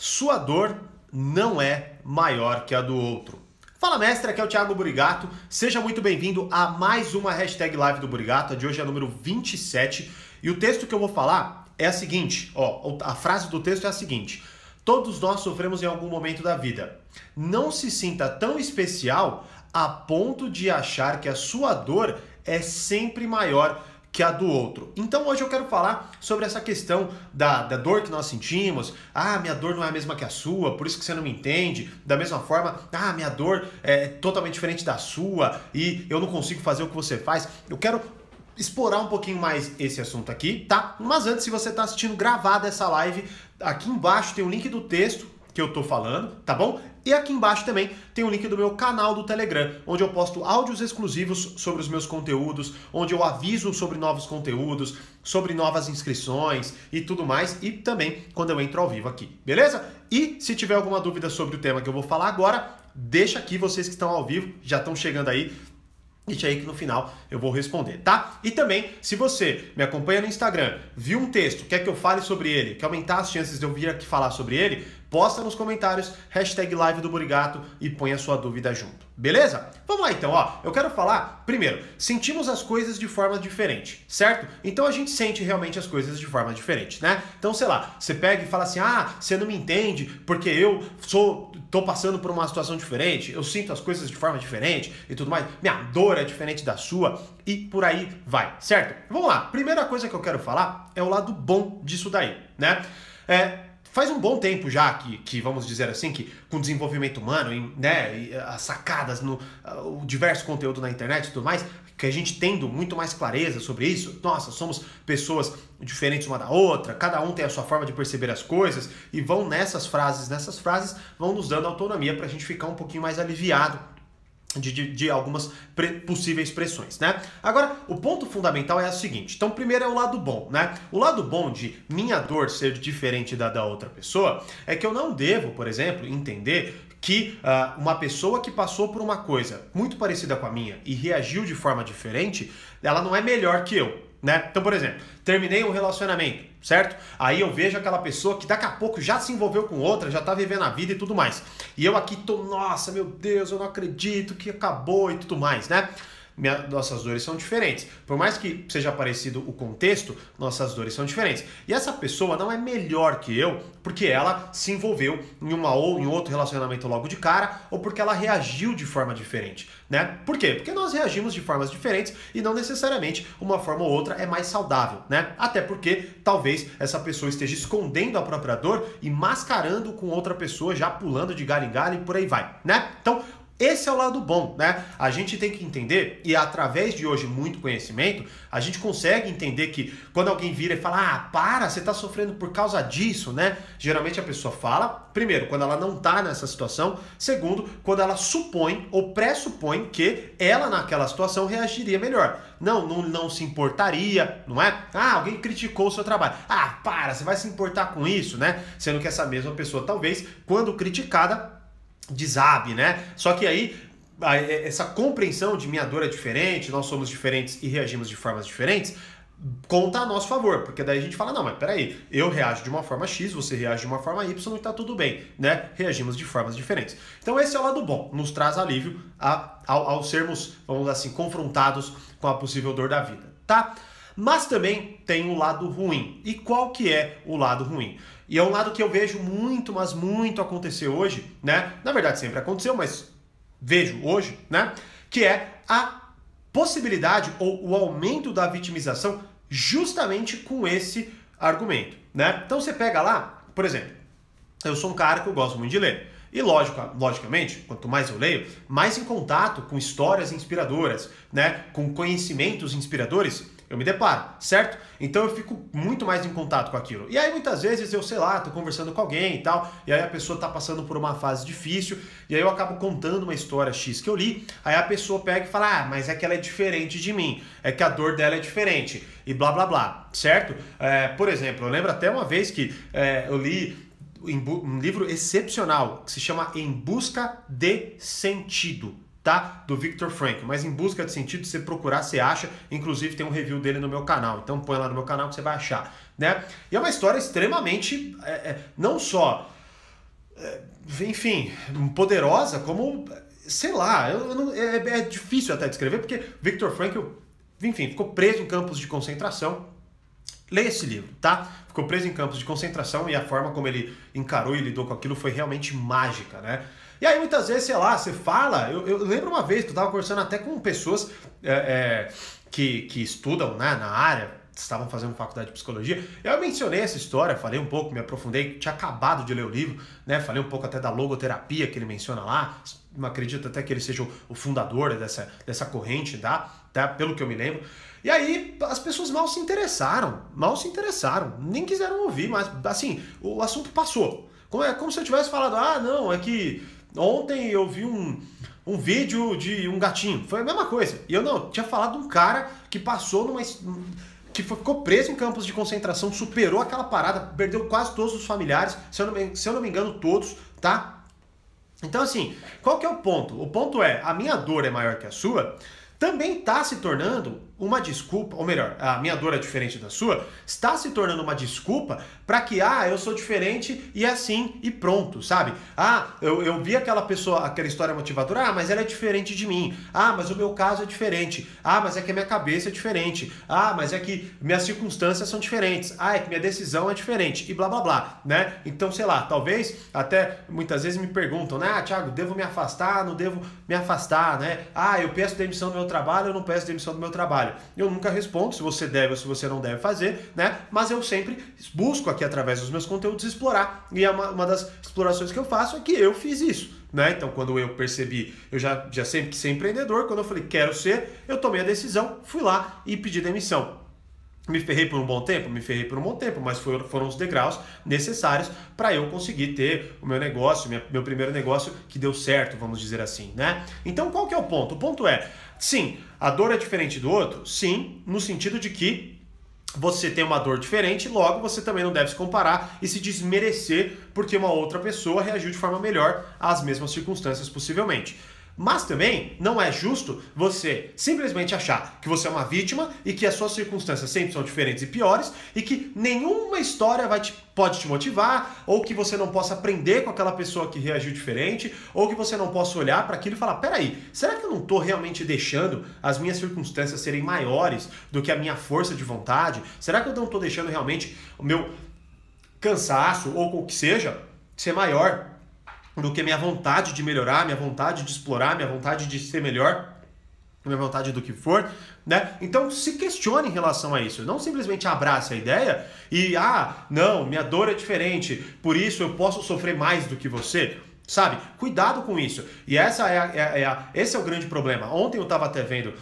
Sua dor não é maior que a do outro. Fala mestre, aqui é o Thiago Burigato. Seja muito bem-vindo a mais uma hashtag live do Burigato. A de hoje é a número 27. E o texto que eu vou falar é a seguinte: ó, a frase do texto é a seguinte. Todos nós sofremos em algum momento da vida. Não se sinta tão especial a ponto de achar que a sua dor é sempre maior que a do outro. Então hoje eu quero falar sobre essa questão da, da dor que nós sentimos. Ah, minha dor não é a mesma que a sua, por isso que você não me entende. Da mesma forma, ah, minha dor é totalmente diferente da sua e eu não consigo fazer o que você faz. Eu quero explorar um pouquinho mais esse assunto aqui, tá? Mas antes, se você está assistindo gravada essa live, aqui embaixo tem o link do texto que eu tô falando, tá bom? E aqui embaixo também tem o link do meu canal do Telegram, onde eu posto áudios exclusivos sobre os meus conteúdos, onde eu aviso sobre novos conteúdos, sobre novas inscrições e tudo mais, e também quando eu entro ao vivo aqui, beleza? E se tiver alguma dúvida sobre o tema que eu vou falar agora, deixa aqui vocês que estão ao vivo, já estão chegando aí, Deixa aí que no final eu vou responder, tá? E também, se você me acompanha no Instagram, viu um texto, quer que eu fale sobre ele, quer aumentar as chances de eu vir aqui falar sobre ele, posta nos comentários, hashtag live do Burigato e põe a sua dúvida junto. Beleza? Vamos lá então, ó. Eu quero falar, primeiro, sentimos as coisas de forma diferente, certo? Então a gente sente realmente as coisas de forma diferente, né? Então, sei lá, você pega e fala assim: "Ah, você não me entende porque eu sou tô passando por uma situação diferente, eu sinto as coisas de forma diferente e tudo mais. Minha dor é diferente da sua e por aí vai, certo? Vamos lá. Primeira coisa que eu quero falar é o lado bom disso daí, né? É, faz um bom tempo já que, que vamos dizer assim, que com desenvolvimento humano, em, né, as sacadas no uh, o diverso conteúdo na internet e tudo mais, que a gente tendo muito mais clareza sobre isso, nossa, somos pessoas diferentes uma da outra, cada um tem a sua forma de perceber as coisas e vão nessas frases, nessas frases vão nos dando autonomia para a gente ficar um pouquinho mais aliviado de, de, de, algumas possíveis pressões, né? Agora, o ponto fundamental é o seguinte. Então, primeiro é o lado bom, né? O lado bom de minha dor ser diferente da da outra pessoa é que eu não devo, por exemplo, entender que uh, uma pessoa que passou por uma coisa muito parecida com a minha e reagiu de forma diferente, ela não é melhor que eu né? Então, por exemplo, terminei um relacionamento, certo? Aí eu vejo aquela pessoa que daqui a pouco já se envolveu com outra, já tá vivendo a vida e tudo mais. E eu aqui tô, nossa, meu Deus, eu não acredito que acabou e tudo mais, né? Minha, nossas dores são diferentes. Por mais que seja parecido o contexto, nossas dores são diferentes. E essa pessoa não é melhor que eu porque ela se envolveu em uma ou em outro relacionamento logo de cara ou porque ela reagiu de forma diferente, né? Por quê? Porque nós reagimos de formas diferentes e não necessariamente uma forma ou outra é mais saudável, né? Até porque talvez essa pessoa esteja escondendo a própria dor e mascarando com outra pessoa, já pulando de galho em galho e por aí vai, né? Então, esse é o lado bom, né? A gente tem que entender, e através de hoje muito conhecimento, a gente consegue entender que quando alguém vira e fala, ah, para, você está sofrendo por causa disso, né? Geralmente a pessoa fala, primeiro, quando ela não está nessa situação, segundo, quando ela supõe ou pressupõe que ela naquela situação reagiria melhor. Não, não, não se importaria, não é? Ah, alguém criticou o seu trabalho. Ah, para, você vai se importar com isso, né? Sendo que essa mesma pessoa, talvez, quando criticada, desabe, né? Só que aí é, essa compreensão de minha dor é diferente, nós somos diferentes e reagimos de formas diferentes, conta a nosso favor, porque daí a gente fala, não, mas peraí, eu reajo de uma forma X, você reage de uma forma Y e tá tudo bem, né? Reagimos de formas diferentes. Então esse é o lado bom, nos traz alívio a, ao, ao sermos, vamos dizer assim, confrontados com a possível dor da vida, tá? Mas também tem um lado ruim. E qual que é o lado ruim? E é um lado que eu vejo muito, mas muito acontecer hoje, né? Na verdade sempre aconteceu, mas vejo hoje, né? Que é a possibilidade ou o aumento da vitimização justamente com esse argumento, né? Então você pega lá, por exemplo, eu sou um cara que eu gosto muito de ler. E lógico, logicamente, quanto mais eu leio, mais em contato com histórias inspiradoras, né, com conhecimentos inspiradores, eu me deparo, certo? Então eu fico muito mais em contato com aquilo. E aí muitas vezes eu, sei lá, tô conversando com alguém e tal, e aí a pessoa tá passando por uma fase difícil, e aí eu acabo contando uma história X que eu li, aí a pessoa pega e fala: "Ah, mas é que ela é diferente de mim, é que a dor dela é diferente" e blá blá blá, certo? É, por exemplo, eu lembro até uma vez que é, eu li um livro excepcional que se chama Em Busca de Sentido tá? Do Victor Frank. Mas em busca de sentido, se você procurar, você acha. Inclusive tem um review dele no meu canal. Então põe lá no meu canal que você vai achar, né? E é uma história extremamente, é, é, não só é, enfim, poderosa como, sei lá, eu, não, é, é, difícil até descrever, porque Viktor Frankl, enfim, ficou preso em campos de concentração. Leia esse livro, tá? Ficou preso em campos de concentração e a forma como ele encarou e lidou com aquilo foi realmente mágica, né? E aí muitas vezes, sei lá, você fala, eu, eu lembro uma vez que eu estava conversando até com pessoas é, é, que, que estudam né, na área, estavam fazendo faculdade de psicologia. Eu mencionei essa história, falei um pouco, me aprofundei, tinha acabado de ler o livro, né? Falei um pouco até da logoterapia que ele menciona lá. Acredito até que ele seja o fundador dessa, dessa corrente, tá? tá? Pelo que eu me lembro. E aí as pessoas mal se interessaram, mal se interessaram, nem quiseram ouvir, mas assim, o assunto passou. Como, é como se eu tivesse falado, ah, não, é que ontem eu vi um, um vídeo de um gatinho. Foi a mesma coisa. E eu não, tinha falado de um cara que passou numa que ficou preso em campos de concentração, superou aquela parada, perdeu quase todos os familiares, se eu não me, se eu não me engano, todos, tá? Então, assim, qual que é o ponto? O ponto é, a minha dor é maior que a sua, também está se tornando uma desculpa, ou melhor, a minha dor é diferente da sua, está se tornando uma desculpa para que, ah, eu sou diferente e assim e pronto, sabe? Ah, eu, eu vi aquela pessoa, aquela história motivadora, ah, mas ela é diferente de mim. Ah, mas o meu caso é diferente. Ah, mas é que a minha cabeça é diferente. Ah, mas é que minhas circunstâncias são diferentes. Ah, é que minha decisão é diferente e blá blá blá, né? Então, sei lá, talvez até muitas vezes me perguntam, né, ah, Thiago, devo me afastar, não devo me afastar, né? Ah, eu peço demissão do meu trabalho, eu não peço demissão do meu trabalho trabalho. Eu nunca respondo se você deve ou se você não deve fazer, né? Mas eu sempre busco aqui através dos meus conteúdos explorar. E é uma, uma das explorações que eu faço é que eu fiz isso. Né? Então, quando eu percebi, eu já, já sempre quis ser empreendedor, quando eu falei quero ser, eu tomei a decisão, fui lá e pedi demissão. Me ferrei por um bom tempo? Me ferrei por um bom tempo, mas foram, os degraus necessários para eu conseguir ter o meu negócio, meu primeiro negócio que deu certo, vamos dizer assim, né? Então qual que é o ponto? O ponto é, sim, a dor é diferente do outro? Sim, no sentido de que você tem uma dor diferente, logo você também não deve se comparar e se desmerecer porque uma outra pessoa reagiu de forma melhor às mesmas circunstâncias, possivelmente. Mas também não é justo você simplesmente achar que você é uma vítima e que as suas circunstâncias sempre são diferentes e piores e que nenhuma história vai te, pode te motivar ou que você não possa aprender com aquela pessoa que reagiu diferente ou que você não possa olhar para aquilo e falar: peraí, será que eu não estou realmente deixando as minhas circunstâncias serem maiores do que a minha força de vontade? Será que eu não estou deixando realmente o meu cansaço ou o que seja ser maior do que minha vontade de melhorar, minha vontade de explorar, minha vontade de ser melhor, minha vontade do que for, né? Então se questione em relação a isso, não simplesmente abrace a ideia e ah, não, minha dor é diferente, por isso eu posso sofrer mais do que você. Sabe? Cuidado com isso. E essa é, a, é, é a, esse é o grande problema. Ontem eu estava até vendo,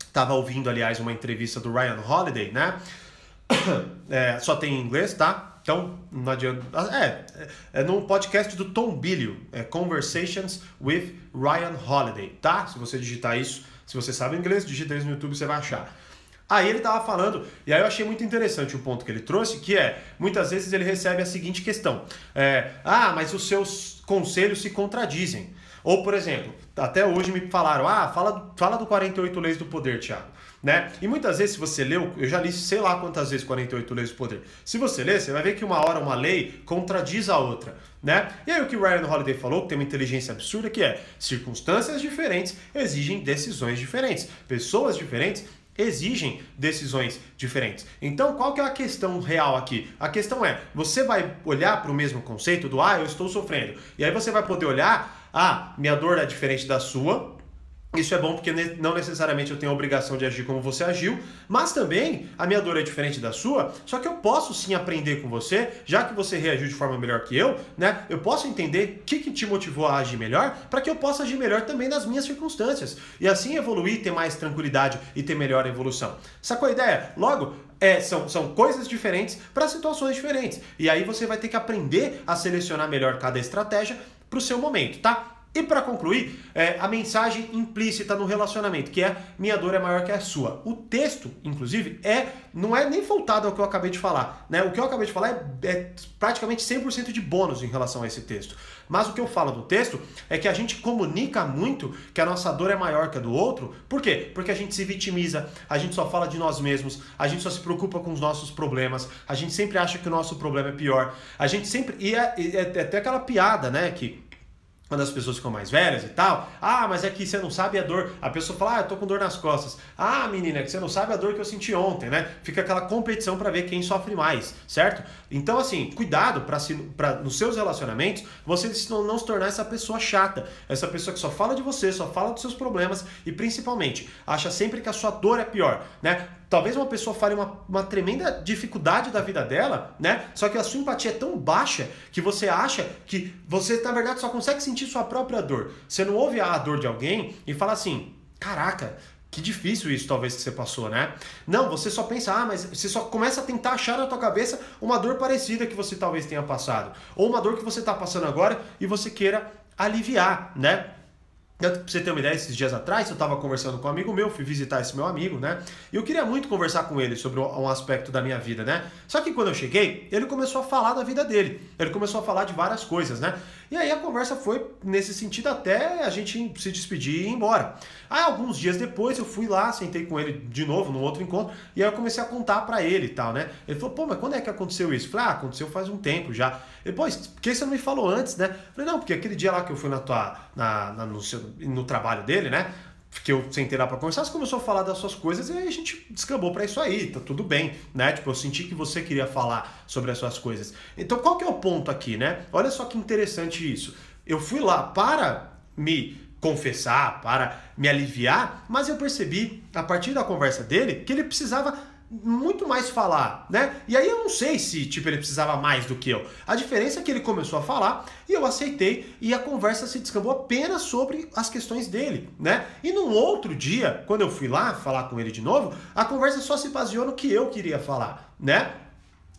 estava ouvindo, aliás, uma entrevista do Ryan Holiday, né? É, só tem em inglês, tá? Então, não adianta. É, é no podcast do Tom Bilio, é Conversations with Ryan Holiday, tá? Se você digitar isso, se você sabe inglês, digita isso no YouTube, você vai achar. Aí ele estava falando, e aí eu achei muito interessante o ponto que ele trouxe, que é, muitas vezes ele recebe a seguinte questão: é, Ah, mas os seus conselhos se contradizem. Ou, por exemplo, até hoje me falaram, ah, fala, fala do 48 Leis do Poder, Thiago. Né? E muitas vezes, se você leu, eu já li sei lá quantas vezes 48 leis do poder. Se você ler, você vai ver que uma hora uma lei contradiz a outra. Né? E aí o que Ryan Holiday falou, que tem uma inteligência absurda, que é circunstâncias diferentes exigem decisões diferentes. Pessoas diferentes exigem decisões diferentes. Então, qual que é a questão real aqui? A questão é, você vai olhar para o mesmo conceito do ah, eu estou sofrendo. E aí você vai poder olhar, ah, minha dor é diferente da sua, isso é bom porque não necessariamente eu tenho a obrigação de agir como você agiu, mas também a minha dor é diferente da sua, só que eu posso sim aprender com você, já que você reagiu de forma melhor que eu, né? Eu posso entender o que, que te motivou a agir melhor, para que eu possa agir melhor também nas minhas circunstâncias. E assim evoluir, ter mais tranquilidade e ter melhor evolução. Sacou a ideia? Logo, é, são, são coisas diferentes para situações diferentes. E aí você vai ter que aprender a selecionar melhor cada estratégia para o seu momento, tá? E para concluir, é, a mensagem implícita no relacionamento, que é minha dor é maior que a sua. O texto, inclusive, é não é nem voltado ao que eu acabei de falar. Né? O que eu acabei de falar é, é praticamente 100% de bônus em relação a esse texto. Mas o que eu falo do texto é que a gente comunica muito que a nossa dor é maior que a do outro. Por quê? Porque a gente se vitimiza, a gente só fala de nós mesmos, a gente só se preocupa com os nossos problemas, a gente sempre acha que o nosso problema é pior. A gente sempre. E é, é, é até aquela piada, né? Que quando as pessoas ficam mais velhas e tal, ah, mas é que você não sabe a dor. A pessoa fala, ah, eu tô com dor nas costas. Ah, menina, é que você não sabe a dor que eu senti ontem, né? Fica aquela competição para ver quem sofre mais, certo? Então, assim, cuidado para nos seus relacionamentos você não, não se tornar essa pessoa chata, essa pessoa que só fala de você, só fala dos seus problemas e principalmente acha sempre que a sua dor é pior, né? Talvez uma pessoa fale uma, uma tremenda dificuldade da vida dela, né? Só que a sua empatia é tão baixa que você acha que você, na verdade, só consegue sentir sua própria dor. Você não ouve a dor de alguém e fala assim: caraca, que difícil isso, talvez, que você passou, né? Não, você só pensa, ah, mas você só começa a tentar achar na tua cabeça uma dor parecida que você talvez tenha passado. Ou uma dor que você está passando agora e você queira aliviar, né? Pra você ter uma ideia, esses dias atrás eu estava conversando com um amigo meu, fui visitar esse meu amigo, né? E eu queria muito conversar com ele sobre um aspecto da minha vida, né? Só que quando eu cheguei, ele começou a falar da vida dele. Ele começou a falar de várias coisas, né? E aí a conversa foi nesse sentido até a gente se despedir e ir embora. Aí alguns dias depois eu fui lá, sentei com ele de novo num outro encontro, e aí eu comecei a contar para ele e tal, né? Ele falou, pô, mas quando é que aconteceu isso? Eu falei, ah, aconteceu faz um tempo já. Depois, por que você não me falou antes, né? Eu falei, não, porque aquele dia lá que eu fui na tua, na, na no, seu, no trabalho dele, né? que eu sentei lá para conversar, você começou a falar das suas coisas e aí a gente descambou para isso aí, tá tudo bem, né? Tipo, eu senti que você queria falar sobre as suas coisas. Então, qual que é o ponto aqui, né? Olha só que interessante isso. Eu fui lá para me confessar, para me aliviar, mas eu percebi a partir da conversa dele que ele precisava muito mais falar, né? E aí eu não sei se tipo ele precisava mais do que eu. A diferença é que ele começou a falar e eu aceitei e a conversa se descambou apenas sobre as questões dele, né? E num outro dia, quando eu fui lá falar com ele de novo, a conversa só se baseou no que eu queria falar, né?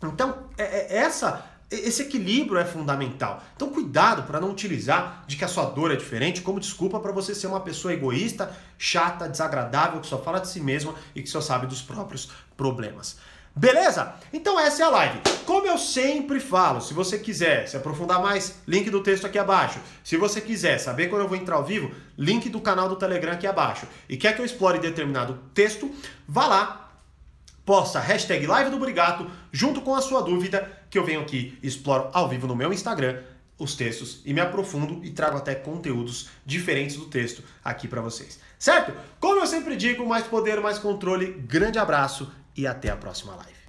Então, é, é essa esse equilíbrio é fundamental. Então, cuidado para não utilizar de que a sua dor é diferente como desculpa para você ser uma pessoa egoísta, chata, desagradável, que só fala de si mesma e que só sabe dos próprios problemas. Beleza? Então essa é a live. Como eu sempre falo, se você quiser se aprofundar mais, link do texto aqui abaixo. Se você quiser saber quando eu vou entrar ao vivo, link do canal do Telegram aqui abaixo. E quer que eu explore determinado texto, vá lá, posta hashtag live do Brigato junto com a sua dúvida que eu venho aqui exploro ao vivo no meu Instagram os textos e me aprofundo e trago até conteúdos diferentes do texto aqui para vocês. Certo? Como eu sempre digo, mais poder, mais controle. Grande abraço e até a próxima live.